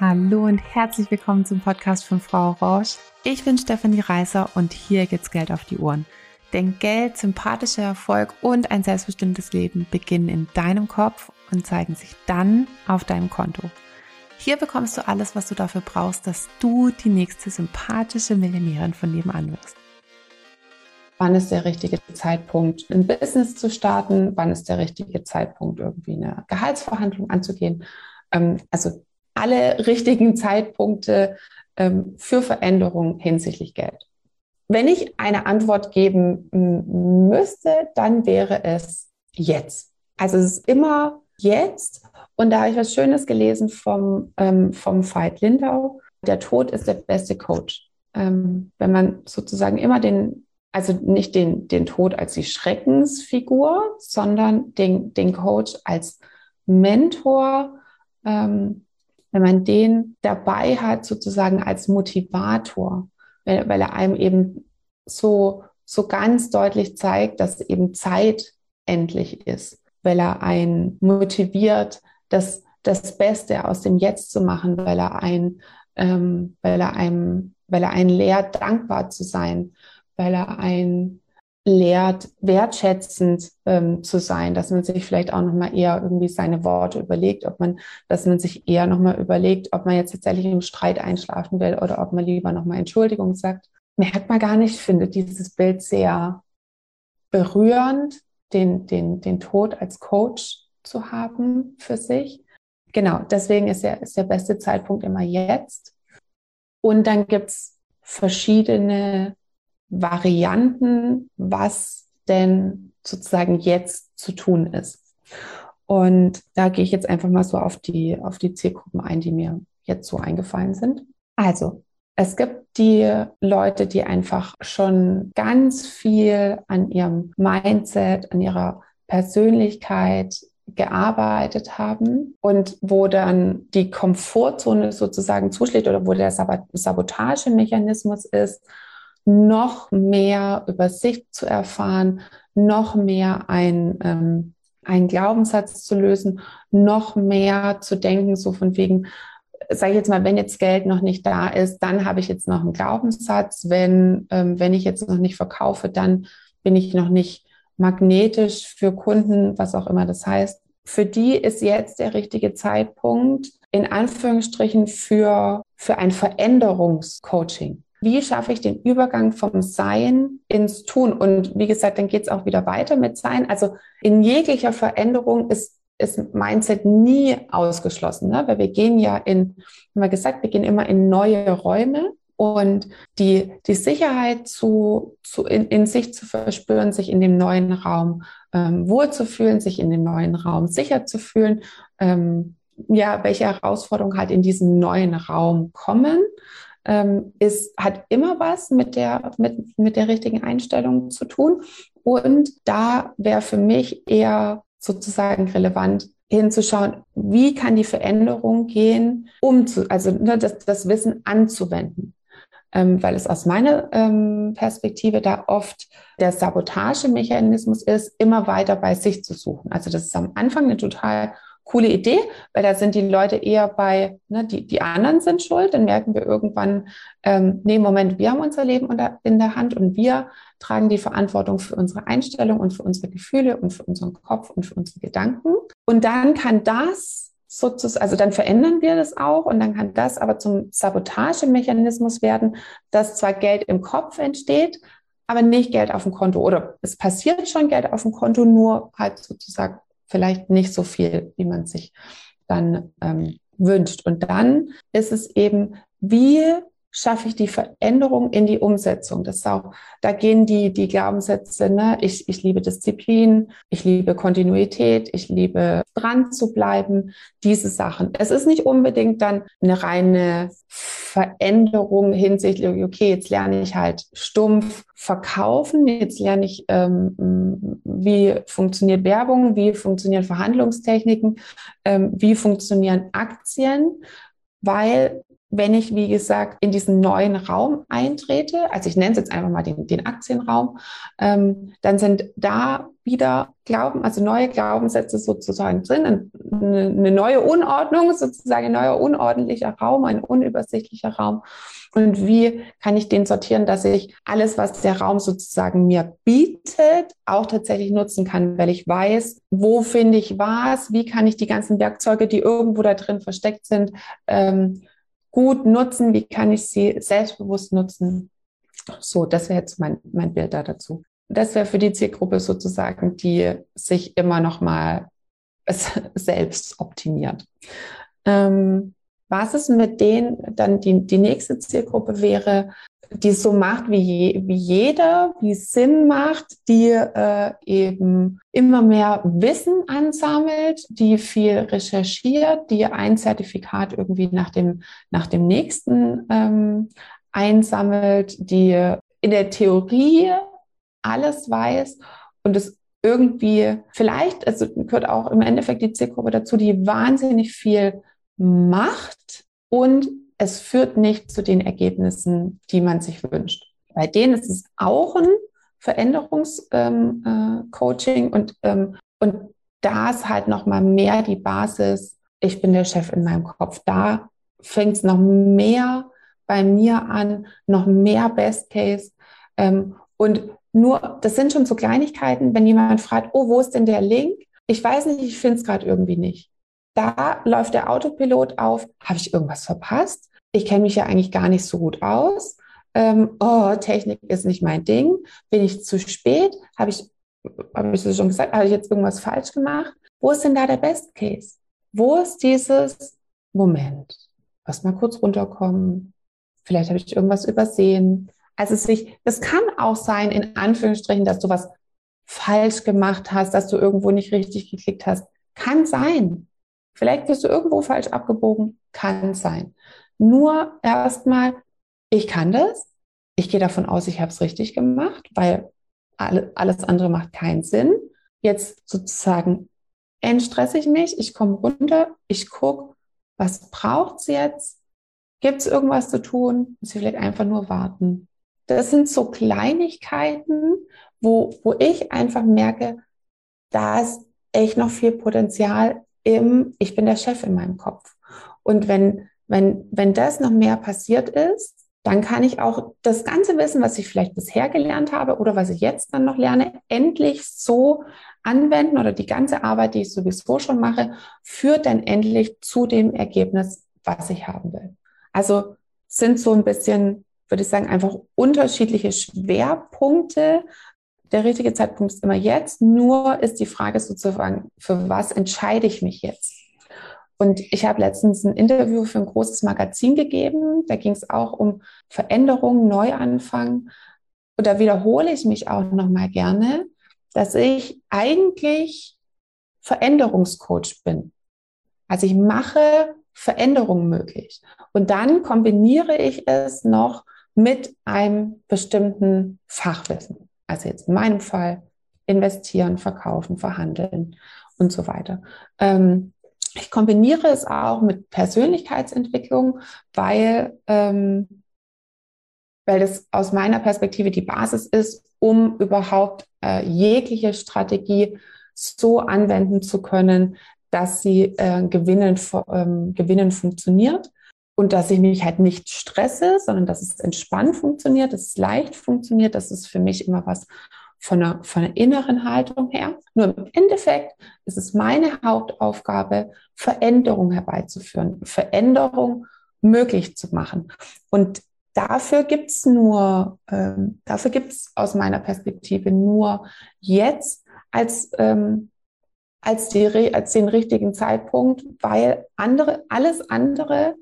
Hallo und herzlich willkommen zum Podcast von Frau Rausch. Ich bin Stefanie Reißer und hier geht's Geld auf die Ohren. Denn Geld, sympathischer Erfolg und ein selbstbestimmtes Leben beginnen in deinem Kopf und zeigen sich dann auf deinem Konto. Hier bekommst du alles, was du dafür brauchst, dass du die nächste sympathische Millionärin von nebenan wirst. Wann ist der richtige Zeitpunkt, ein Business zu starten? Wann ist der richtige Zeitpunkt, irgendwie eine Gehaltsverhandlung anzugehen? Ähm, also alle richtigen Zeitpunkte ähm, für Veränderung hinsichtlich Geld. Wenn ich eine Antwort geben müsste, dann wäre es jetzt. Also es ist immer jetzt. Und da habe ich was Schönes gelesen vom, ähm, vom Veit Lindau. Der Tod ist der beste Coach. Ähm, wenn man sozusagen immer den, also nicht den, den Tod als die Schreckensfigur, sondern den, den Coach als Mentor, ähm, wenn man den dabei hat, sozusagen als Motivator, weil, weil er einem eben so, so ganz deutlich zeigt, dass eben Zeit endlich ist, weil er einen motiviert, das, das Beste aus dem Jetzt zu machen, weil er ein, ähm, weil er einem, weil er einen lehrt, dankbar zu sein, weil er ein lehrt, wertschätzend ähm, zu sein, dass man sich vielleicht auch nochmal eher irgendwie seine Worte überlegt, ob man, dass man sich eher nochmal überlegt, ob man jetzt tatsächlich im Streit einschlafen will oder ob man lieber nochmal Entschuldigung sagt. Merkt man gar nicht, findet dieses Bild sehr berührend, den, den, den Tod als Coach zu haben für sich. Genau, deswegen ist der, ist der beste Zeitpunkt immer jetzt. Und dann gibt's verschiedene Varianten, was denn sozusagen jetzt zu tun ist. Und da gehe ich jetzt einfach mal so auf die, auf die Zielgruppen ein, die mir jetzt so eingefallen sind. Also, es gibt die Leute, die einfach schon ganz viel an ihrem Mindset, an ihrer Persönlichkeit gearbeitet haben und wo dann die Komfortzone sozusagen zuschlägt oder wo der Sabotagemechanismus ist noch mehr über sich zu erfahren, noch mehr ein, ähm, einen Glaubenssatz zu lösen, noch mehr zu denken, so von wegen, sage ich jetzt mal, wenn jetzt Geld noch nicht da ist, dann habe ich jetzt noch einen Glaubenssatz. Wenn, ähm, wenn ich jetzt noch nicht verkaufe, dann bin ich noch nicht magnetisch für Kunden, was auch immer das heißt. Für die ist jetzt der richtige Zeitpunkt, in Anführungsstrichen, für, für ein Veränderungscoaching wie schaffe ich den Übergang vom Sein ins Tun? Und wie gesagt, dann geht es auch wieder weiter mit Sein. Also in jeglicher Veränderung ist, ist Mindset nie ausgeschlossen, ne? weil wir gehen ja in, haben wir gesagt, wir gehen immer in neue Räume. Und die, die Sicherheit zu, zu in, in sich zu verspüren, sich in dem neuen Raum ähm, wohlzufühlen, sich in dem neuen Raum sicher zu fühlen, ähm, ja, welche Herausforderungen halt in diesen neuen Raum kommen ähm, ist, hat immer was mit der, mit, mit der richtigen Einstellung zu tun. Und da wäre für mich eher sozusagen relevant, hinzuschauen, wie kann die Veränderung gehen, um zu, also ne, das, das Wissen anzuwenden. Ähm, weil es aus meiner ähm, Perspektive da oft der Sabotagemechanismus ist, immer weiter bei sich zu suchen. Also das ist am Anfang eine total coole Idee, weil da sind die Leute eher bei, ne, die, die anderen sind schuld, dann merken wir irgendwann, ähm, nee, Moment, wir haben unser Leben in der Hand und wir tragen die Verantwortung für unsere Einstellung und für unsere Gefühle und für unseren Kopf und für unsere Gedanken. Und dann kann das sozusagen, also dann verändern wir das auch und dann kann das aber zum Sabotagemechanismus werden, dass zwar Geld im Kopf entsteht, aber nicht Geld auf dem Konto oder es passiert schon Geld auf dem Konto, nur halt sozusagen vielleicht nicht so viel, wie man sich dann ähm, wünscht. Und dann ist es eben, wie schaffe ich die Veränderung in die Umsetzung. Das ist auch, da gehen die, die Glaubenssätze, ne? ich, ich liebe Disziplin, ich liebe Kontinuität, ich liebe dran zu bleiben, diese Sachen. Es ist nicht unbedingt dann eine reine Veränderung hinsichtlich, okay, jetzt lerne ich halt stumpf verkaufen, jetzt lerne ich, ähm, wie funktioniert Werbung, wie funktionieren Verhandlungstechniken, ähm, wie funktionieren Aktien, weil wenn ich, wie gesagt, in diesen neuen Raum eintrete, also ich nenne es jetzt einfach mal den, den Aktienraum, ähm, dann sind da wieder Glauben, also neue Glaubenssätze sozusagen drin, eine, eine neue Unordnung, sozusagen ein neuer unordentlicher Raum, ein unübersichtlicher Raum. Und wie kann ich den sortieren, dass ich alles, was der Raum sozusagen mir bietet, auch tatsächlich nutzen kann, weil ich weiß, wo finde ich was, wie kann ich die ganzen Werkzeuge, die irgendwo da drin versteckt sind, ähm, gut nutzen, wie kann ich sie selbstbewusst nutzen. So, das wäre jetzt mein, mein Bild da dazu. Das wäre für die Zielgruppe sozusagen, die sich immer noch mal selbst optimiert. Ähm, was ist mit denen, dann die, die nächste Zielgruppe wäre, die so macht wie, je, wie jeder, wie Sinn macht, die äh, eben immer mehr Wissen ansammelt, die viel recherchiert, die ein Zertifikat irgendwie nach dem, nach dem nächsten ähm, einsammelt, die in der Theorie alles weiß und es irgendwie vielleicht, also gehört auch im Endeffekt die Zielgruppe dazu, die wahnsinnig viel macht und es führt nicht zu den Ergebnissen, die man sich wünscht. Bei denen ist es auch ein Veränderungscoaching ähm, äh, und, ähm, und da ist halt nochmal mehr die Basis, ich bin der Chef in meinem Kopf. Da fängt es noch mehr bei mir an, noch mehr Best Case. Ähm, und nur, das sind schon so Kleinigkeiten, wenn jemand fragt, oh, wo ist denn der Link? Ich weiß nicht, ich finde es gerade irgendwie nicht. Da läuft der Autopilot auf. Habe ich irgendwas verpasst? Ich kenne mich ja eigentlich gar nicht so gut aus. Ähm, oh, Technik ist nicht mein Ding. Bin ich zu spät? Habe ich, habe ich das schon gesagt? Habe ich jetzt irgendwas falsch gemacht? Wo ist denn da der Best Case? Wo ist dieses Moment? Lass mal kurz runterkommen. Vielleicht habe ich irgendwas übersehen. Also sich, das kann auch sein, in Anführungsstrichen, dass du was falsch gemacht hast, dass du irgendwo nicht richtig geklickt hast. Kann sein. Vielleicht bist du irgendwo falsch abgebogen, kann sein. Nur erstmal, ich kann das. Ich gehe davon aus, ich habe es richtig gemacht, weil alle, alles andere macht keinen Sinn. Jetzt sozusagen entstresse ich mich, ich komme runter, ich gucke, was braucht es jetzt? Gibt es irgendwas zu tun? Muss ich vielleicht einfach nur warten? Das sind so Kleinigkeiten, wo, wo ich einfach merke, da ist echt noch viel Potenzial im, ich bin der Chef in meinem Kopf. Und wenn, wenn, wenn das noch mehr passiert ist, dann kann ich auch das ganze Wissen, was ich vielleicht bisher gelernt habe oder was ich jetzt dann noch lerne, endlich so anwenden oder die ganze Arbeit, die ich sowieso schon mache, führt dann endlich zu dem Ergebnis, was ich haben will. Also sind so ein bisschen, würde ich sagen, einfach unterschiedliche Schwerpunkte, der richtige Zeitpunkt ist immer jetzt. Nur ist die Frage sozusagen, für was entscheide ich mich jetzt? Und ich habe letztens ein Interview für ein großes Magazin gegeben. Da ging es auch um Veränderungen, Neuanfang. Und da wiederhole ich mich auch nochmal gerne, dass ich eigentlich Veränderungscoach bin. Also ich mache Veränderungen möglich. Und dann kombiniere ich es noch mit einem bestimmten Fachwissen. Also jetzt in meinem Fall investieren, verkaufen, verhandeln und so weiter. Ähm, ich kombiniere es auch mit Persönlichkeitsentwicklung, weil, ähm, weil das aus meiner Perspektive die Basis ist, um überhaupt äh, jegliche Strategie so anwenden zu können, dass sie äh, gewinnen, ähm, gewinnen funktioniert und dass ich mich halt nicht stresse, sondern dass es entspannt funktioniert, dass es leicht funktioniert. Das ist für mich immer was von der, von der inneren Haltung her. Nur im Endeffekt ist es meine Hauptaufgabe, Veränderung herbeizuführen, Veränderung möglich zu machen. Und dafür gibt's nur, ähm, dafür gibt's aus meiner Perspektive nur jetzt als ähm, als, die, als den richtigen Zeitpunkt, weil andere, alles andere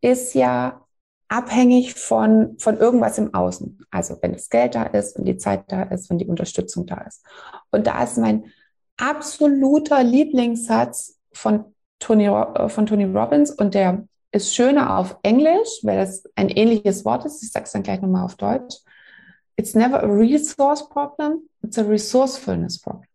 ist ja abhängig von, von irgendwas im Außen. Also wenn das Geld da ist, wenn die Zeit da ist, wenn die Unterstützung da ist. Und da ist mein absoluter Lieblingssatz von Tony, äh, von Tony Robbins und der ist schöner auf Englisch, weil das ein ähnliches Wort ist. Ich sage es dann gleich nochmal auf Deutsch. It's never a resource problem, it's a resourcefulness problem.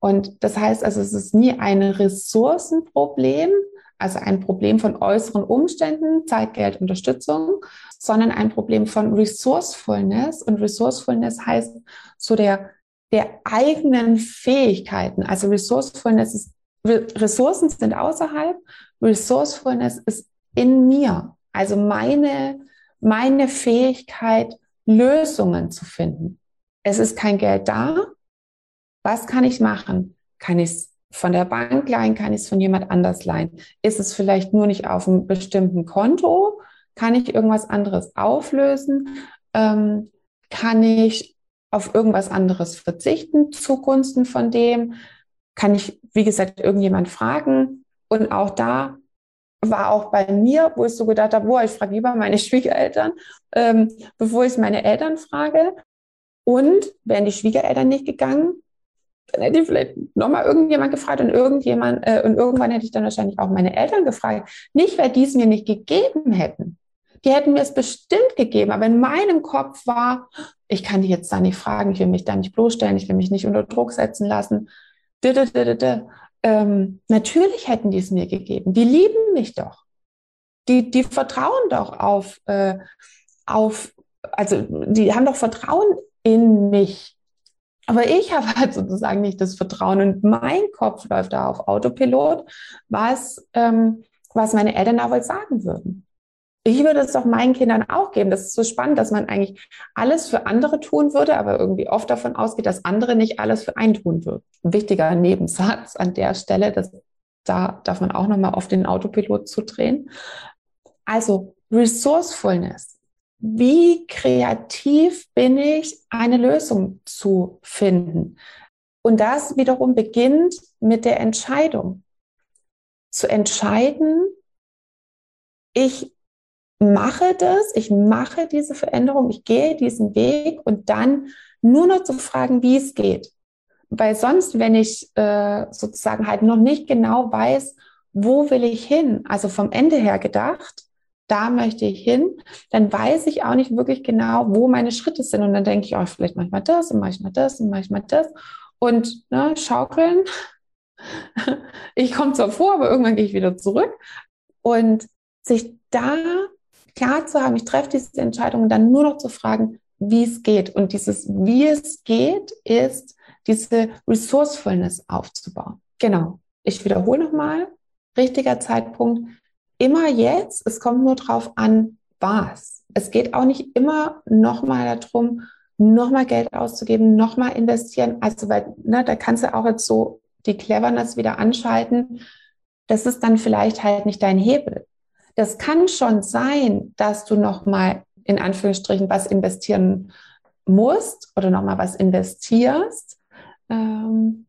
Und das heißt also, es ist nie ein Ressourcenproblem, also ein Problem von äußeren Umständen, Zeit, Geld, Unterstützung, sondern ein Problem von Resourcefulness. Und Resourcefulness heißt so der, der eigenen Fähigkeiten. Also Resourcefulness ist, Ressourcen sind außerhalb, Resourcefulness ist in mir. Also meine, meine Fähigkeit, Lösungen zu finden. Es ist kein Geld da. Was kann ich machen? Kann ich es von der Bank leihen? Kann ich es von jemand anders leihen? Ist es vielleicht nur nicht auf einem bestimmten Konto? Kann ich irgendwas anderes auflösen? Ähm, kann ich auf irgendwas anderes verzichten zugunsten von dem? Kann ich, wie gesagt, irgendjemand fragen? Und auch da war auch bei mir, wo ich so gedacht habe, boah, ich frage lieber meine Schwiegereltern, ähm, bevor ich meine Eltern frage. Und wären die Schwiegereltern nicht gegangen, dann hätte ich vielleicht nochmal irgendjemand gefragt und irgendjemand, äh, und irgendwann hätte ich dann wahrscheinlich auch meine Eltern gefragt. Nicht, weil die es mir nicht gegeben hätten. Die hätten mir es bestimmt gegeben, aber in meinem Kopf war, ich kann die jetzt da nicht fragen, ich will mich da nicht bloßstellen, ich will mich nicht unter Druck setzen lassen. Ähm, natürlich hätten die es mir gegeben. Die lieben mich doch. Die, die vertrauen doch auf, äh, auf, also die haben doch Vertrauen in mich. Aber ich habe halt sozusagen nicht das Vertrauen und mein Kopf läuft da auf Autopilot, was, ähm, was meine Eltern da wohl sagen würden. Ich würde es doch meinen Kindern auch geben. Das ist so spannend, dass man eigentlich alles für andere tun würde, aber irgendwie oft davon ausgeht, dass andere nicht alles für einen tun würden. Ein wichtiger Nebensatz an der Stelle, dass da darf man auch nochmal auf den Autopilot zudrehen. Also Resourcefulness wie kreativ bin ich, eine Lösung zu finden. Und das wiederum beginnt mit der Entscheidung. Zu entscheiden, ich mache das, ich mache diese Veränderung, ich gehe diesen Weg und dann nur noch zu fragen, wie es geht. Weil sonst, wenn ich äh, sozusagen halt noch nicht genau weiß, wo will ich hin, also vom Ende her gedacht, da möchte ich hin, dann weiß ich auch nicht wirklich genau, wo meine Schritte sind. Und dann denke ich, oh, vielleicht mache ich mal das und mache ich mal das und mache ich mal das. Und ne, schaukeln. ich komme zwar vor, aber irgendwann gehe ich wieder zurück. Und sich da klar zu haben, ich treffe diese Entscheidung und dann nur noch zu fragen, wie es geht. Und dieses, wie es geht, ist diese Resourcefulness aufzubauen. Genau. Ich wiederhole nochmal. Richtiger Zeitpunkt, immer jetzt, es kommt nur drauf an, was. Es geht auch nicht immer nochmal darum, nochmal Geld auszugeben, nochmal investieren. Also, weil, ne, da kannst du auch jetzt so die Cleverness wieder anschalten. Das ist dann vielleicht halt nicht dein Hebel. Das kann schon sein, dass du nochmal in Anführungsstrichen was investieren musst oder nochmal was investierst. Ähm,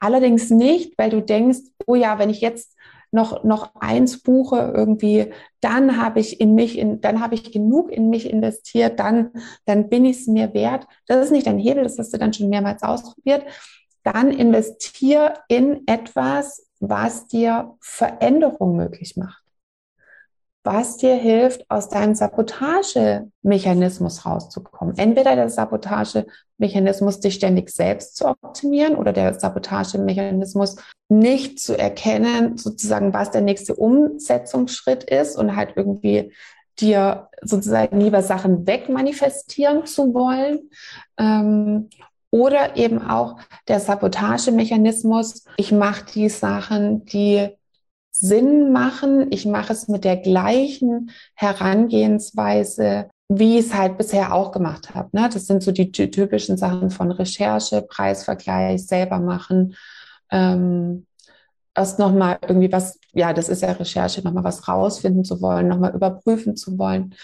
allerdings nicht, weil du denkst, oh ja, wenn ich jetzt noch, noch eins buche irgendwie, dann habe ich in mich, in, dann habe ich genug in mich investiert, dann, dann bin ich es mir wert. Das ist nicht dein Hebel, das hast du dann schon mehrmals ausprobiert. Dann investier in etwas, was dir Veränderung möglich macht was dir hilft, aus deinem Sabotagemechanismus rauszukommen. Entweder der Sabotagemechanismus, dich ständig selbst zu optimieren oder der Sabotagemechanismus, nicht zu erkennen, sozusagen, was der nächste Umsetzungsschritt ist und halt irgendwie dir sozusagen lieber Sachen wegmanifestieren zu wollen. Ähm, oder eben auch der Sabotagemechanismus, ich mache die Sachen, die Sinn machen. Ich mache es mit der gleichen Herangehensweise, wie ich es halt bisher auch gemacht habe. Ne? Das sind so die typischen Sachen von Recherche, Preisvergleich, selber machen. Ähm, erst nochmal irgendwie was, ja, das ist ja Recherche, nochmal was rausfinden zu wollen, nochmal überprüfen zu wollen.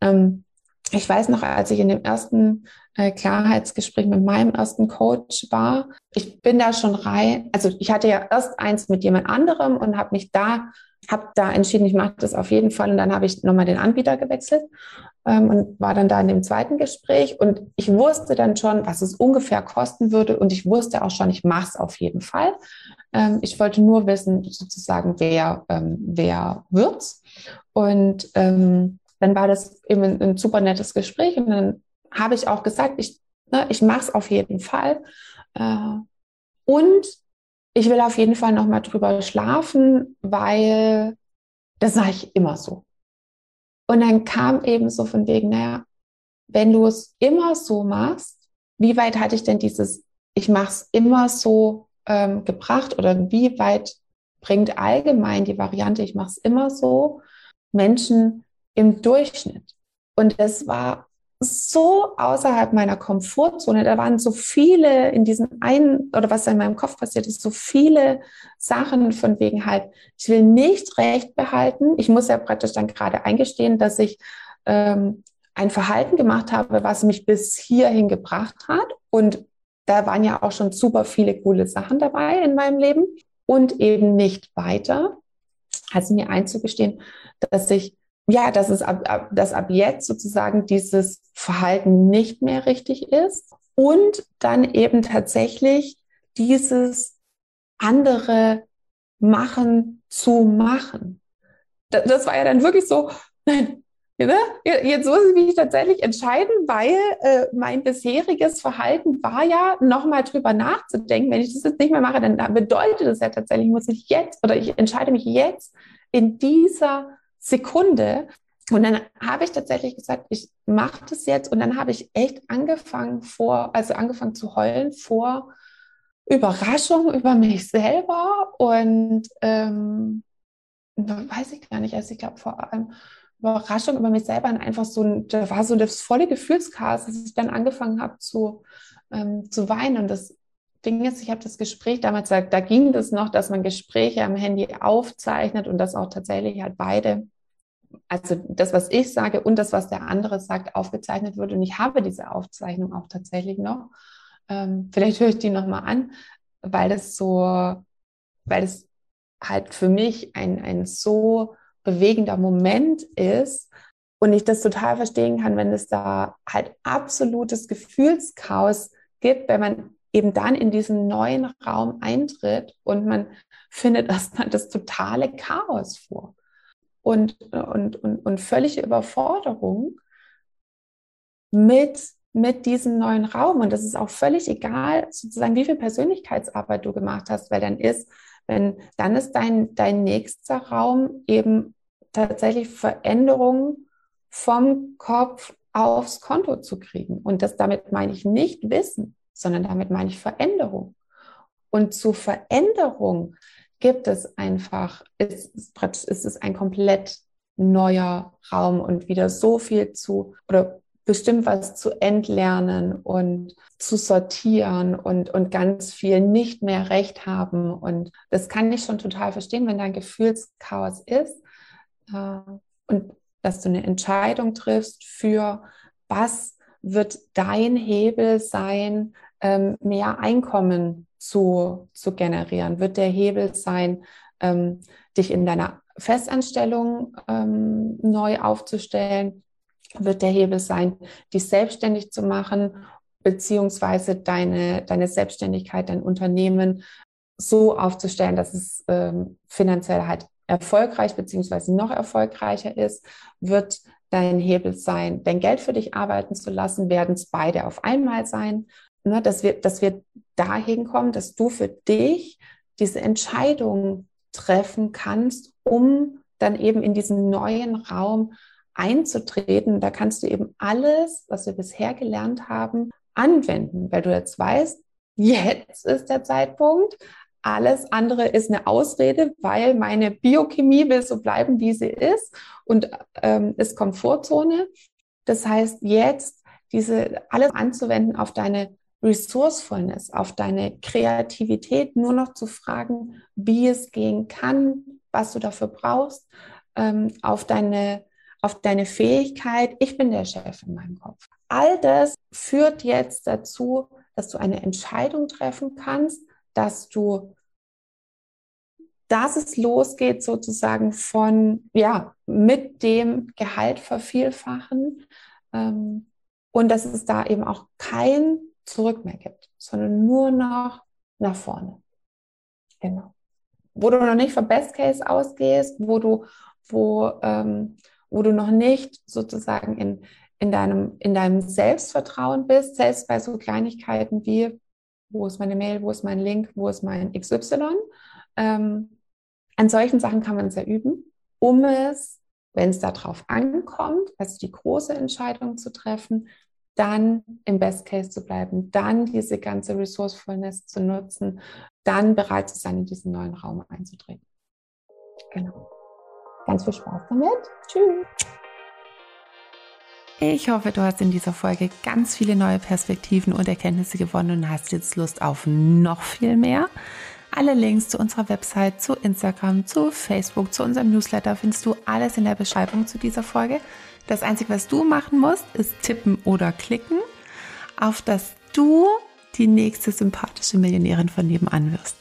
Ähm, ich weiß noch, als ich in dem ersten äh, Klarheitsgespräch mit meinem ersten Coach war, ich bin da schon rein, also ich hatte ja erst eins mit jemand anderem und habe mich da, habe da entschieden, ich mache das auf jeden Fall. Und dann habe ich nochmal den Anbieter gewechselt ähm, und war dann da in dem zweiten Gespräch. Und ich wusste dann schon, was es ungefähr kosten würde. Und ich wusste auch schon, ich mache es auf jeden Fall. Ähm, ich wollte nur wissen, sozusagen, wer, ähm, wer wird's. Und ähm, dann war das eben ein, super nettes Gespräch und dann habe ich auch gesagt, ich, ne, ich mache es auf jeden Fall. Äh, und ich will auf jeden Fall noch mal drüber schlafen, weil das sage ich immer so. Und dann kam eben so von wegen, naja, wenn du es immer so machst, wie weit hatte ich denn dieses, ich mache es immer so ähm, gebracht oder wie weit bringt allgemein die Variante, ich mache es immer so, Menschen im Durchschnitt. Und das war so außerhalb meiner Komfortzone. Da waren so viele in diesen einen, oder was in meinem Kopf passiert ist, so viele Sachen von wegen halt, ich will nicht recht behalten. Ich muss ja praktisch dann gerade eingestehen, dass ich ähm, ein Verhalten gemacht habe, was mich bis hierhin gebracht hat. Und da waren ja auch schon super viele coole Sachen dabei in meinem Leben und eben nicht weiter. Also mir einzugestehen, dass ich ja, dass es ab, ab, dass ab jetzt sozusagen dieses Verhalten nicht mehr richtig ist und dann eben tatsächlich dieses andere Machen zu machen. Das, das war ja dann wirklich so, nein, ne? jetzt muss ich mich tatsächlich entscheiden, weil äh, mein bisheriges Verhalten war ja, nochmal drüber nachzudenken. Wenn ich das jetzt nicht mehr mache, dann bedeutet das ja tatsächlich, muss ich jetzt oder ich entscheide mich jetzt in dieser Sekunde. Und dann habe ich tatsächlich gesagt, ich mache das jetzt. Und dann habe ich echt angefangen vor, also angefangen zu heulen vor Überraschung über mich selber und ähm, weiß ich gar nicht, also ich glaube vor allem Überraschung über mich selber und einfach so ein, da war so das volle Gefühlschaos, dass ich dann angefangen habe zu, ähm, zu weinen. Und das Ding ist, ich habe das Gespräch damals, da, da ging das noch, dass man Gespräche am Handy aufzeichnet und das auch tatsächlich halt beide also das, was ich sage und das, was der andere sagt, aufgezeichnet wird. Und ich habe diese Aufzeichnung auch tatsächlich noch. Ähm, vielleicht höre ich die nochmal an, weil das so, weil es halt für mich ein, ein so bewegender Moment ist und ich das total verstehen kann, wenn es da halt absolutes Gefühlschaos gibt, wenn man eben dann in diesen neuen Raum eintritt und man findet erstmal das totale Chaos vor und, und, und, und völlige Überforderung mit, mit diesem neuen Raum. Und das ist auch völlig egal, sozusagen, wie viel Persönlichkeitsarbeit du gemacht hast, weil dann ist, wenn, dann ist dein, dein nächster Raum eben tatsächlich Veränderungen vom Kopf aufs Konto zu kriegen. Und das damit meine ich nicht Wissen, sondern damit meine ich Veränderung. Und zu Veränderung gibt es einfach, ist, ist es ein komplett neuer Raum und wieder so viel zu oder bestimmt was zu entlernen und zu sortieren und, und ganz viel nicht mehr recht haben. Und das kann ich schon total verstehen, wenn da ein Gefühlschaos ist äh, und dass du eine Entscheidung triffst für was wird dein Hebel sein, ähm, mehr Einkommen zu, zu generieren? Wird der Hebel sein, ähm, dich in deiner Festanstellung ähm, neu aufzustellen? Wird der Hebel sein, dich selbstständig zu machen, beziehungsweise deine, deine Selbstständigkeit, dein Unternehmen so aufzustellen, dass es finanziell halt erfolgreich beziehungsweise noch erfolgreicher ist? Wird dein Hebel sein, dein Geld für dich arbeiten zu lassen? Werden es beide auf einmal sein? ne, dass, wir, dass wir dahin kommen, dass du für dich diese Entscheidung treffen kannst, um dann eben in diesen neuen Raum einzutreten. Da kannst du eben alles, was wir bisher gelernt haben, anwenden, weil du jetzt weißt, jetzt ist der Zeitpunkt. Alles andere ist eine Ausrede, weil meine Biochemie will so bleiben, wie sie ist und ähm, ist Komfortzone. Das heißt, jetzt diese alles anzuwenden auf deine Resourcefulness, auf deine Kreativität, nur noch zu fragen, wie es gehen kann, was du dafür brauchst, ähm, auf, deine, auf deine Fähigkeit. Ich bin der Chef in meinem Kopf. All das führt jetzt dazu, dass du eine Entscheidung treffen kannst, dass du dass es losgeht sozusagen von, ja, mit dem Gehalt vervielfachen ähm, und dass es da eben auch kein zurück mehr gibt, sondern nur noch nach vorne. Genau. Wo du noch nicht vom Best Case ausgehst, wo du, wo, ähm, wo du noch nicht sozusagen in, in, deinem, in deinem Selbstvertrauen bist, selbst bei so Kleinigkeiten wie, wo ist meine Mail, wo ist mein Link, wo ist mein XY. Ähm, an solchen Sachen kann man sehr üben, um es, wenn es darauf ankommt, also die große Entscheidung zu treffen, dann im Best Case zu bleiben, dann diese ganze Resourcefulness zu nutzen, dann bereit zu sein, in diesen neuen Raum einzutreten. Genau. Ganz viel Spaß damit. Tschüss. Ich hoffe, du hast in dieser Folge ganz viele neue Perspektiven und Erkenntnisse gewonnen und hast jetzt Lust auf noch viel mehr. Alle Links zu unserer Website, zu Instagram, zu Facebook, zu unserem Newsletter findest du alles in der Beschreibung zu dieser Folge. Das Einzige, was du machen musst, ist tippen oder klicken, auf dass du die nächste sympathische Millionärin von nebenan wirst.